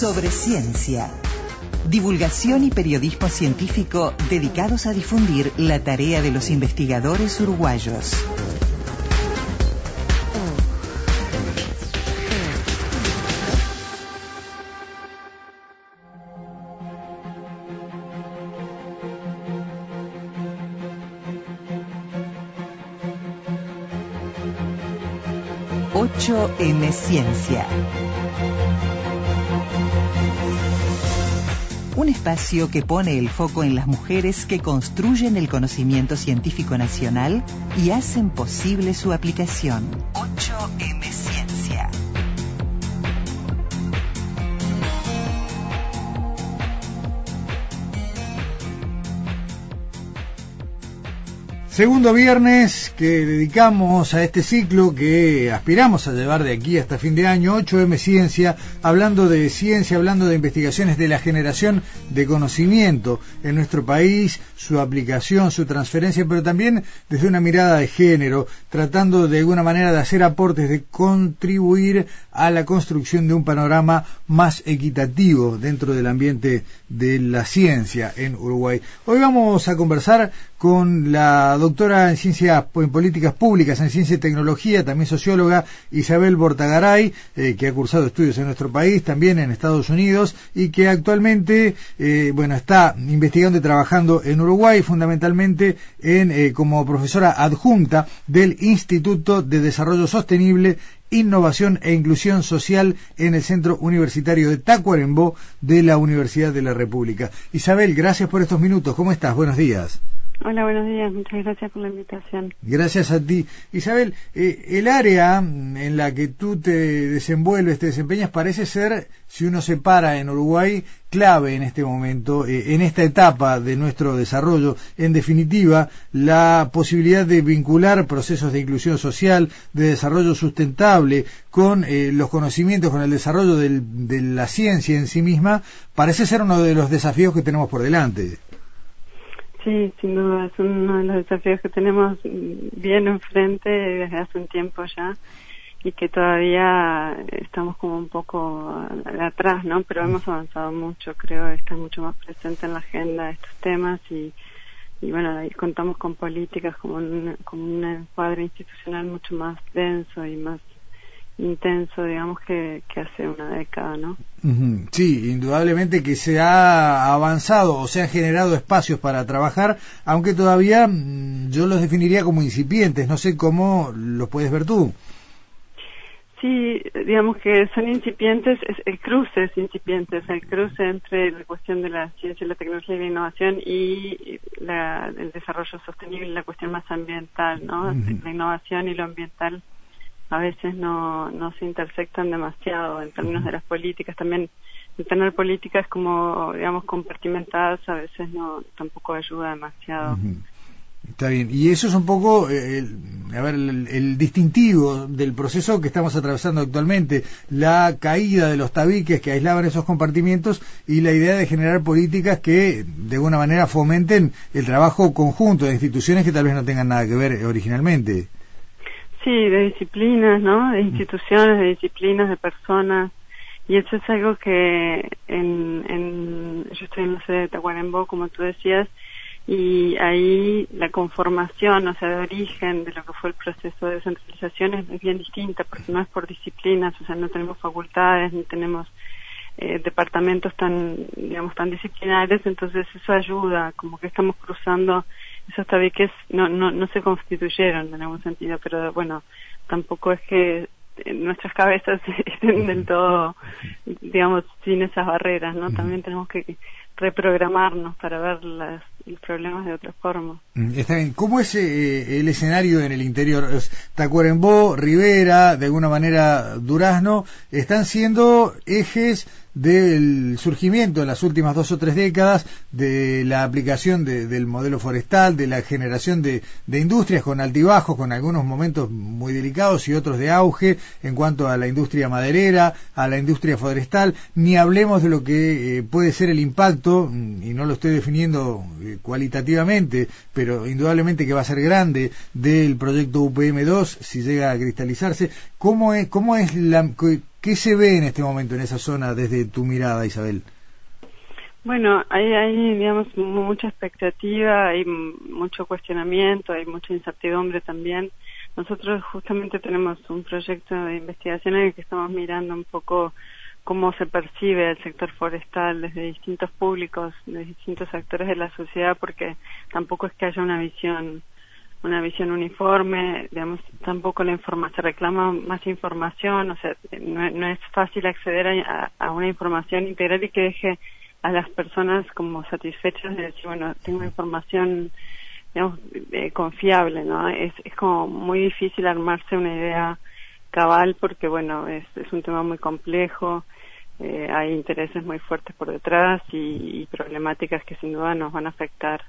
sobre ciencia. Divulgación y periodismo científico dedicados a difundir la tarea de los investigadores uruguayos. m Ciencia. Un espacio que pone el foco en las mujeres que construyen el conocimiento científico nacional y hacen posible su aplicación. 8M Segundo viernes que dedicamos a este ciclo que aspiramos a llevar de aquí hasta fin de año, 8M Ciencia, hablando de ciencia, hablando de investigaciones de la generación de conocimiento en nuestro país, su aplicación, su transferencia, pero también desde una mirada de género, tratando de alguna manera de hacer aportes, de contribuir a la construcción de un panorama más equitativo dentro del ambiente de la ciencia en Uruguay. Hoy vamos a conversar con la doctora en ciencias en políticas públicas, en ciencia y tecnología, también socióloga Isabel Bortagaray, eh, que ha cursado estudios en nuestro país, también en Estados Unidos, y que actualmente, eh, bueno, está investigando y trabajando en Uruguay, fundamentalmente en, eh, como profesora adjunta del Instituto de Desarrollo Sostenible Innovación e Inclusión Social en el Centro Universitario de Tacuarembó de la Universidad de la República. Isabel, gracias por estos minutos. ¿Cómo estás? Buenos días. Hola, buenos días. Muchas gracias por la invitación. Gracias a ti. Isabel, eh, el área en la que tú te desenvuelves, te desempeñas, parece ser, si uno se para en Uruguay, clave en este momento, eh, en esta etapa de nuestro desarrollo. En definitiva, la posibilidad de vincular procesos de inclusión social, de desarrollo sustentable, con eh, los conocimientos, con el desarrollo de la ciencia en sí misma, parece ser uno de los desafíos que tenemos por delante. Sí, sin duda, es uno de los desafíos que tenemos bien enfrente desde hace un tiempo ya y que todavía estamos como un poco atrás, ¿no? Pero hemos avanzado mucho, creo, está mucho más presente en la agenda estos temas y, y bueno, ahí contamos con políticas como un, como un cuadro institucional mucho más denso y más intenso, digamos, que, hace una década, ¿no? Sí, indudablemente que se ha avanzado o se han generado espacios para trabajar, aunque todavía mm, yo los definiría como incipientes, no sé cómo los puedes ver tú. Sí, digamos que son incipientes, el cruce es incipiente, es el cruce entre la cuestión de la ciencia, la tecnología y la innovación y el desarrollo sostenible, la cuestión más ambiental, ¿no? La innovación y lo ambiental a veces no, no se intersectan demasiado en términos de las políticas. También el tener políticas como, digamos, compartimentadas a veces no tampoco ayuda demasiado. Está bien, y eso es un poco eh, el, a ver, el, distintivo del proceso que estamos atravesando actualmente, la caída de los tabiques que aislaban esos compartimientos y la idea de generar políticas que de alguna manera fomenten el trabajo conjunto de instituciones que tal vez no tengan nada que ver originalmente. Sí, de disciplinas, ¿no? De instituciones, de disciplinas, de personas. Y eso es algo que en, en yo estoy en la sede de Tacuarembó, como tú decías, y ahí la conformación, o sea, de origen de lo que fue el proceso de descentralización es, bien distinta, porque no es por disciplinas, o sea, no tenemos facultades, ni tenemos eh, departamentos tan, digamos, tan disciplinares, entonces eso ayuda, como que estamos cruzando esos tabiques no, no, no se constituyeron en algún sentido, pero bueno, tampoco es que nuestras cabezas estén del todo, digamos, sin esas barreras, ¿no? También tenemos que reprogramarnos para ver las, los problemas de otra forma. Está bien. ¿Cómo es eh, el escenario en el interior? Tacuarembó, Rivera, de alguna manera Durazno, están siendo ejes del surgimiento en las últimas dos o tres décadas de la aplicación del modelo forestal, de la generación de, industrias con altibajos, con algunos momentos muy delicados y otros de auge en cuanto a la industria maderera, a la industria forestal, ni hablemos de lo que eh, puede ser el impacto, mm, y no lo estoy definiendo eh, cualitativamente, pero indudablemente que va a ser grande del proyecto UPM2 si llega a cristalizarse. ¿Cómo es, cómo es la, ¿Qué se ve en este momento en esa zona desde tu mirada, Isabel? Bueno, hay, hay, digamos, mucha expectativa, hay mucho cuestionamiento, hay mucha incertidumbre también. Nosotros justamente tenemos un proyecto de investigación en el que estamos mirando un poco cómo se percibe el sector forestal desde distintos públicos, de distintos actores de la sociedad, porque tampoco es que haya una visión una visión uniforme, digamos, tampoco la información, se reclama más información, o sea, no, es fácil acceder a, a, una información integral y que deje a las personas como satisfechas de decir, bueno, tengo información, digamos, eh, confiable, ¿no? Es, es como muy difícil armarse una idea cabal porque, bueno, es, es un tema muy complejo, eh, hay intereses muy fuertes por detrás y, y problemáticas que sin duda nos van a afectar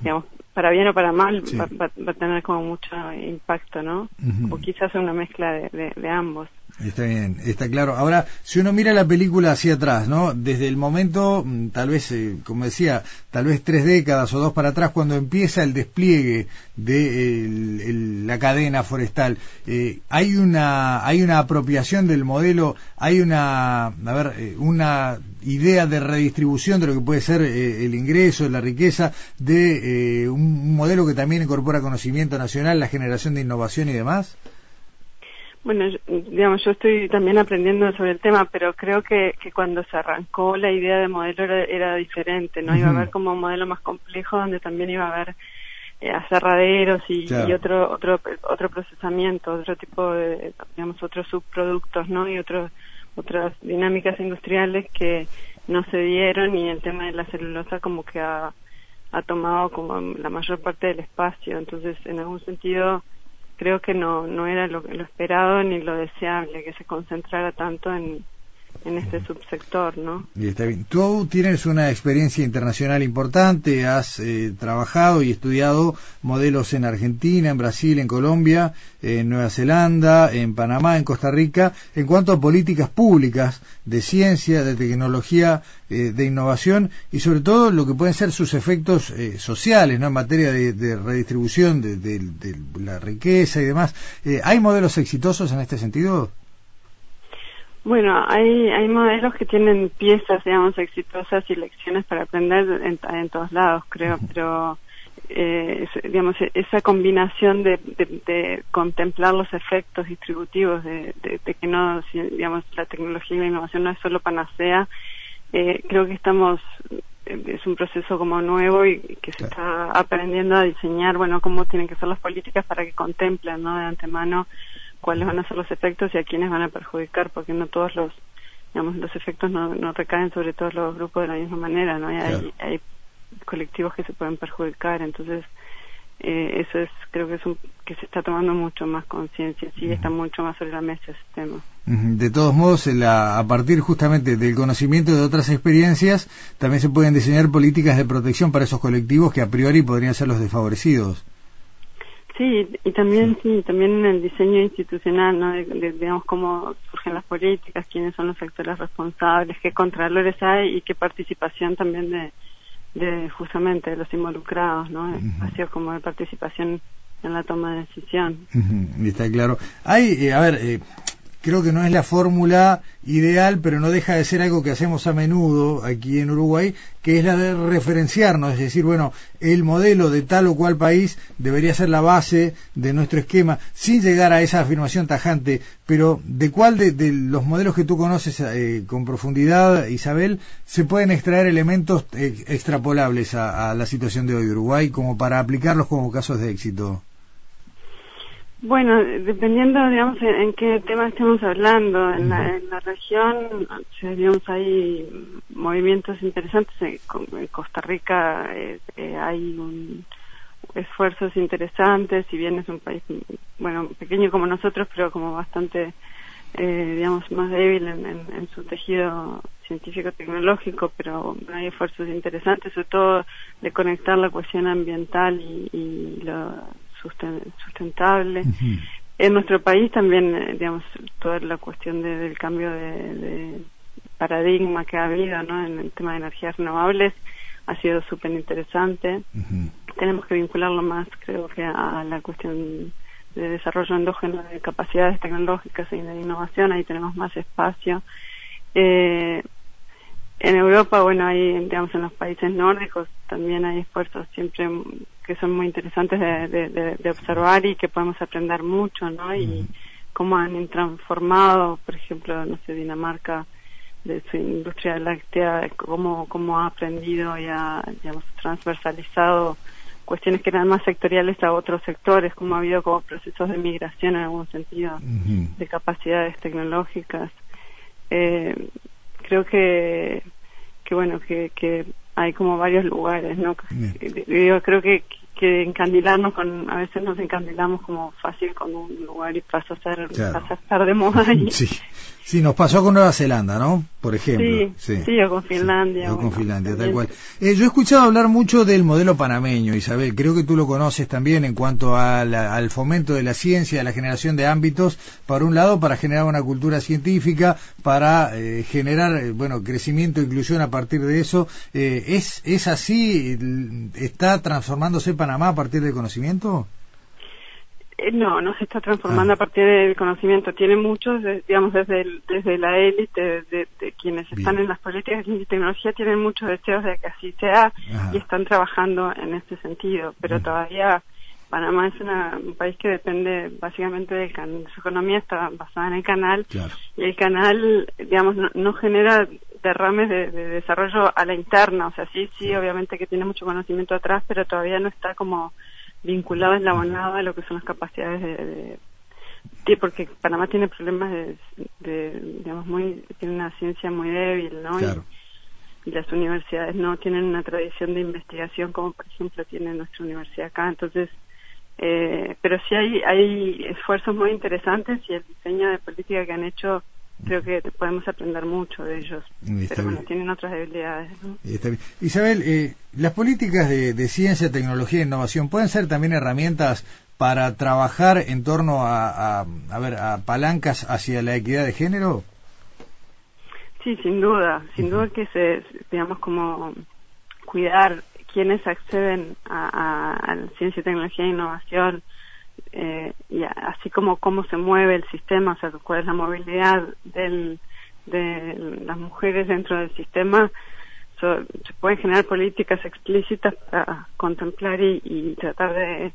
digamos, para bien o para mal, va, a tener como mucho impacto, ¿no? O quizás una mezcla de, ambos. Está bien, está claro. Ahora, si uno mira la película hacia atrás, ¿no? Desde el momento, mm, tal vez, eh, como decía, tal vez tres décadas o dos para atrás, cuando empieza el despliegue de la cadena forestal, eh, hay una hay una apropiación del modelo, hay una, a ver, eh, una idea de redistribución de lo que puede ser el ingreso, la riqueza, de un modelo que también incorpora conocimiento nacional, la generación de innovación y demás. Bueno, digamos, yo estoy también aprendiendo sobre el tema, pero creo que, que cuando se arrancó la idea de modelo era, diferente, ¿no? Iba a haber como un modelo más complejo donde también iba a haber eh, aserraderos y, otro, otro, otro procesamiento, otro tipo de, digamos, otros subproductos, ¿no? Y otros, otras dinámicas industriales que no se dieron y el tema de la celulosa como que ha, ha tomado como la mayor parte del espacio. Entonces, en algún sentido, creo que no, no era lo, lo esperado ni lo deseable que se concentrara tanto en, en este subsector, ¿no? Y está bien. Tú tienes una experiencia internacional importante, has eh, trabajado y estudiado modelos en Argentina, en Brasil, en Colombia, en Nueva Zelanda, en Panamá, en Costa Rica, en cuanto a políticas públicas de ciencia, de tecnología, eh, de innovación y sobre todo lo que pueden ser sus efectos eh, sociales, ¿no? En materia de, redistribución de, de, la riqueza y demás. ¿Hay modelos exitosos en este sentido? Bueno, hay, hay modelos que tienen piezas, digamos, exitosas y lecciones para aprender en, todos lados, creo, pero, eh, digamos, esa combinación de, de, contemplar los efectos distributivos, de, de, que no, digamos, la tecnología y la innovación no es solo panacea, eh, creo que estamos, es un proceso como nuevo y que se está aprendiendo a diseñar, bueno, cómo tienen que ser las políticas para que contemplen, ¿no? De antemano cuáles van a ser los efectos y a quiénes van a perjudicar, porque no todos los, digamos, los efectos no, no recaen sobre todos los grupos de la misma manera, ¿no? Hay, hay colectivos que se pueden perjudicar, entonces eh, eso es, creo que es un, que se está tomando mucho más conciencia, sí, está mucho más sobre la mesa ese tema. De todos modos, a partir justamente del conocimiento de otras experiencias, también se pueden diseñar políticas de protección para esos colectivos que a priori podrían ser los desfavorecidos. Sí, y también sí. también en el diseño institucional, ¿no? De, digamos cómo surgen las políticas, quiénes son los sectores responsables, qué contralores hay y qué participación también de, de justamente de los involucrados, ¿no? Espacios como de participación en la toma de decisión. Está claro. Hay, eh, a ver, eh, creo que no es la fórmula ideal, pero no deja de ser algo que hacemos a menudo aquí en Uruguay, que es la de referenciarnos, es decir, bueno, el modelo de tal o cual país debería ser la base de nuestro esquema, sin llegar a esa afirmación tajante, pero ¿de cuál de, los modelos que tú conoces eh, con profundidad, Isabel, se pueden extraer elementos eh, extrapolables a, a la situación de hoy de Uruguay como para aplicarlos como casos de éxito? Bueno, dependiendo, digamos, en, qué tema estemos hablando, en la, en la región, digamos, hay movimientos interesantes. En, Costa Rica eh, eh, hay un, esfuerzos interesantes, si bien es un país, bueno, pequeño como nosotros, pero como bastante, eh, digamos, más débil en, en, su tejido científico-tecnológico, pero hay esfuerzos interesantes, sobre todo de conectar la cuestión ambiental y, y lo sustentable. En nuestro país también, eh, digamos, toda la cuestión del cambio de, paradigma que ha habido ¿no? en el tema de energías renovables ha sido súper interesante. Tenemos que vincularlo más, creo que, a la cuestión desarrollo endógeno de capacidades tecnológicas y de innovación, ahí tenemos más espacio. Eh, en Europa, bueno, hay, digamos, en los países nórdicos también hay esfuerzos siempre que son muy interesantes de, observar y que podemos aprender mucho, ¿no? Y cómo han transformado, por ejemplo, no sé, Dinamarca, de su industria láctea, cómo, cómo ha aprendido y ha, digamos, transversalizado cuestiones que eran más sectoriales a otros sectores, como ha habido como procesos de migración en algún sentido, de capacidades tecnológicas. Eh, creo que, que bueno, que, que hay como varios lugares, ¿no? Yo creo que, que encandilarnos con, a veces nos encandilamos como fácil con un lugar y pasa a ser, pasa a estar de moda y, sí. Sí, nos pasó con Nueva Zelanda, ¿no? Por ejemplo. Sí, sí, o con Finlandia. o con Finlandia, tal cual. Eh, yo he escuchado hablar mucho del modelo panameño, Isabel. Creo que tú lo conoces también en cuanto al fomento de la ciencia, a la generación de ámbitos, por un lado, para generar una cultura científica, para eh, generar, eh, bueno, crecimiento e inclusión a partir de eso. ¿es, ¿Es así? ¿Está transformándose Panamá a partir del conocimiento? Eh, no, no se está transformando ah. a partir del conocimiento. Tiene muchos, digamos, desde, desde la élite, de, quienes están en las políticas de tecnología, tienen muchos deseos de que así sea y están trabajando en este sentido. Pero todavía Panamá es un país que depende básicamente del canal. Su economía está basada en el canal y el canal, digamos, no, genera derrames de, desarrollo a la interna. O sea, sí, sí, obviamente que tiene mucho conocimiento atrás, pero todavía no está como vinculado eslabonado a lo que son las capacidades de, de, porque Panamá tiene problemas de, digamos muy tiene una ciencia muy débil no y, las universidades no tienen una tradición de investigación como por ejemplo tiene nuestra universidad acá. Entonces eh, pero sí hay hay esfuerzos muy interesantes y el diseño de política que han hecho creo que podemos aprender mucho de ellos. pero bueno, tienen otras debilidades. Isabel, eh, las políticas de, ciencia, tecnología e innovación pueden ser también herramientas para trabajar en torno a, a, ver, a palancas hacia la equidad de género. Sí, sin duda, sin duda que se, digamos, como cuidar quienes acceden a, a ciencia, tecnología e innovación, eh, y así como cómo se mueve el sistema, o sea, cuál es la movilidad del, de las mujeres dentro del sistema, se pueden generar políticas explícitas para contemplar y tratar de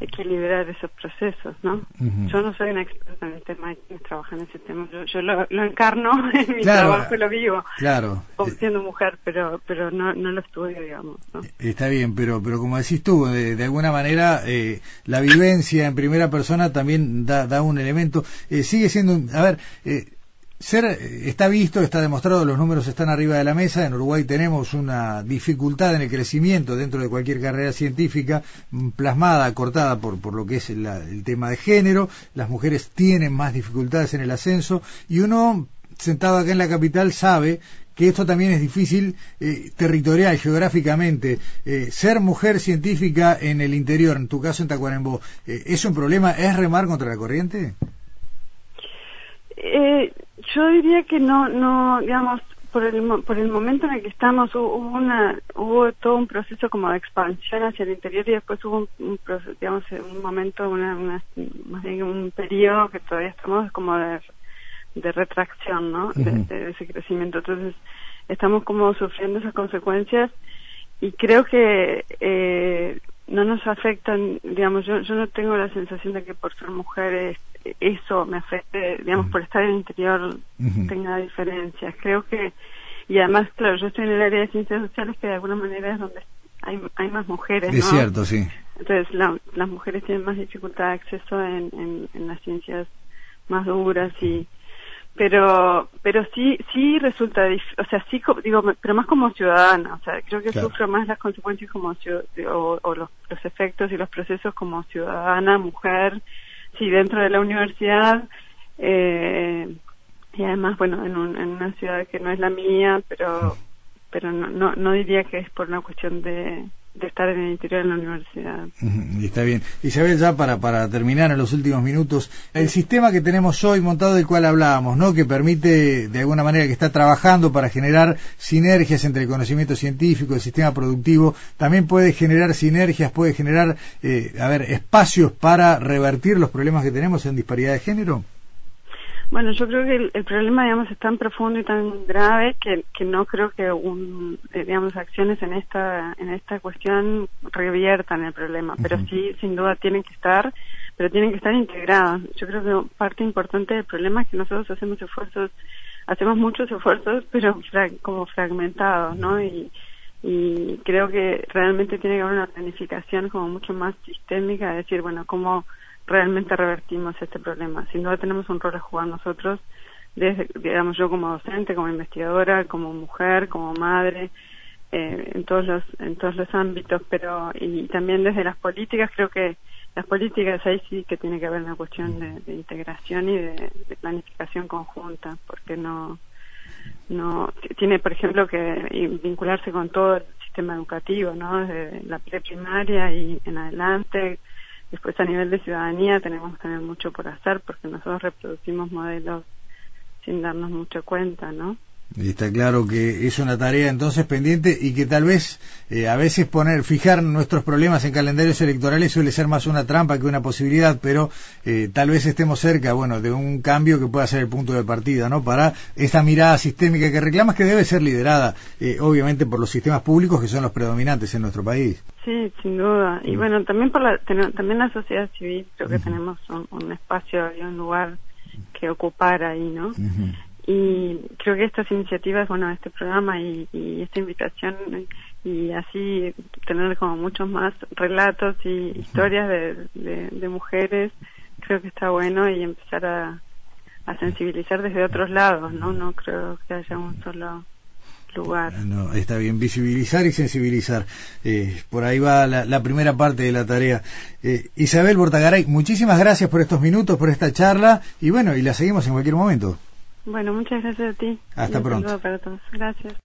equilibrar esos procesos, ¿no? Yo no soy una experta en el tema, trabajar en ese tema, yo, lo, encarno en mi trabajo y lo vivo, claro. siendo mujer, pero pero no, no lo estudio, digamos. ¿no? Está bien, pero pero como decís tú, de, alguna manera eh, la vivencia en primera persona también da, da un elemento, eh, sigue siendo, a ver, eh, ser, está visto, está demostrado, los números están arriba de la mesa. En Uruguay tenemos una dificultad en el crecimiento dentro de cualquier carrera científica mm, plasmada, cortada por, por lo que es el tema de género. Las mujeres tienen más dificultades en el ascenso y uno, sentado acá en la capital, sabe que esto también es difícil eh, territorial, geográficamente. Eh, ser mujer científica en el interior, en tu caso en Tacuarembó, eh, ¿es un problema? ¿Es remar contra la corriente? Eh, yo diría que no, no, digamos, por el, por el momento en el que estamos hubo una hubo todo un proceso como de expansión hacia el interior y después hubo un, digamos un momento una, más bien un periodo que todavía estamos como de, de retracción no de, ese crecimiento. Entonces estamos como sufriendo esas consecuencias y creo que eh, no nos afectan digamos yo yo no tengo la sensación de que por ser mujeres eso me afecte, digamos, por estar en el interior tenga diferencias. Creo que, y además, claro, yo estoy en el área de ciencias sociales que de alguna manera es donde hay, hay más mujeres. Es cierto, sí. Entonces, las mujeres tienen más dificultad de acceso en, en, las ciencias más duras y pero pero sí sí resulta o sea sí digo pero más como ciudadana o sea creo que sufro más las consecuencias como o, o los, los efectos y los procesos como ciudadana mujer sí, dentro de la universidad eh, y además, bueno, en, en, una ciudad que no es la mía, pero pero no, no, no diría que es por una cuestión de, de estar en el interior de la universidad. Está bien. Isabel, ya para, para terminar en los últimos minutos, el sistema que tenemos hoy montado del cual hablábamos, ¿no? que permite de alguna manera que está trabajando para generar sinergias entre el conocimiento científico, el sistema productivo, también puede generar sinergias, puede generar, eh, a ver, espacios para revertir los problemas que tenemos en disparidad de género. Bueno, yo creo que el, problema, digamos, es tan profundo y tan grave que, que no creo que un, eh, digamos, acciones en esta, en esta cuestión reviertan el problema, pero sí, sin duda, tienen que estar, pero tienen que estar integradas. Yo creo que parte importante del problema es que nosotros hacemos esfuerzos, hacemos muchos esfuerzos, pero como fragmentados, ¿no? Y, y creo que realmente tiene que haber una planificación como mucho más sistémica, de decir, bueno, cómo realmente revertimos este problema. Sin duda tenemos un rol a jugar nosotros, desde, digamos yo como docente, como investigadora, como mujer, como madre, eh, en todos los en todos los ámbitos, pero y también desde las políticas creo que las políticas ahí sí que tiene que haber una cuestión de, integración y de, planificación conjunta, porque no no tiene por ejemplo que vincularse con todo el sistema educativo, ¿no? Desde la preprimaria y en adelante Después a nivel de ciudadanía tenemos tener mucho por hacer porque nosotros reproducimos modelos sin darnos mucha cuenta, ¿no? Está claro que es una tarea entonces pendiente y que tal vez eh, a veces poner, fijar nuestros problemas en calendarios electorales suele ser más una trampa que una posibilidad, pero eh, tal vez estemos cerca, bueno, de un cambio que pueda ser el punto de partida, ¿no? Para esta mirada sistémica que reclamas que debe ser liderada, eh, obviamente, por los sistemas públicos que son los predominantes en nuestro país. Sí, sin duda. Y mm. bueno, también por la, también la sociedad civil, creo que tenemos un, espacio y un lugar que ocupar ahí, ¿no? Y creo que estas iniciativas, bueno, este programa y, esta invitación y así tener como muchos más relatos y historias de, mujeres, creo que está bueno y empezar a, sensibilizar desde otros lados, ¿no? No creo que haya un solo lugar. No, está bien, visibilizar y sensibilizar. Eh, por ahí va la, primera parte de la tarea. Eh, Isabel Bortagaray, muchísimas gracias por estos minutos, por esta charla y bueno, y la seguimos en cualquier momento. Bueno, muchas gracias a ti. Hasta pronto. Para todos. Gracias.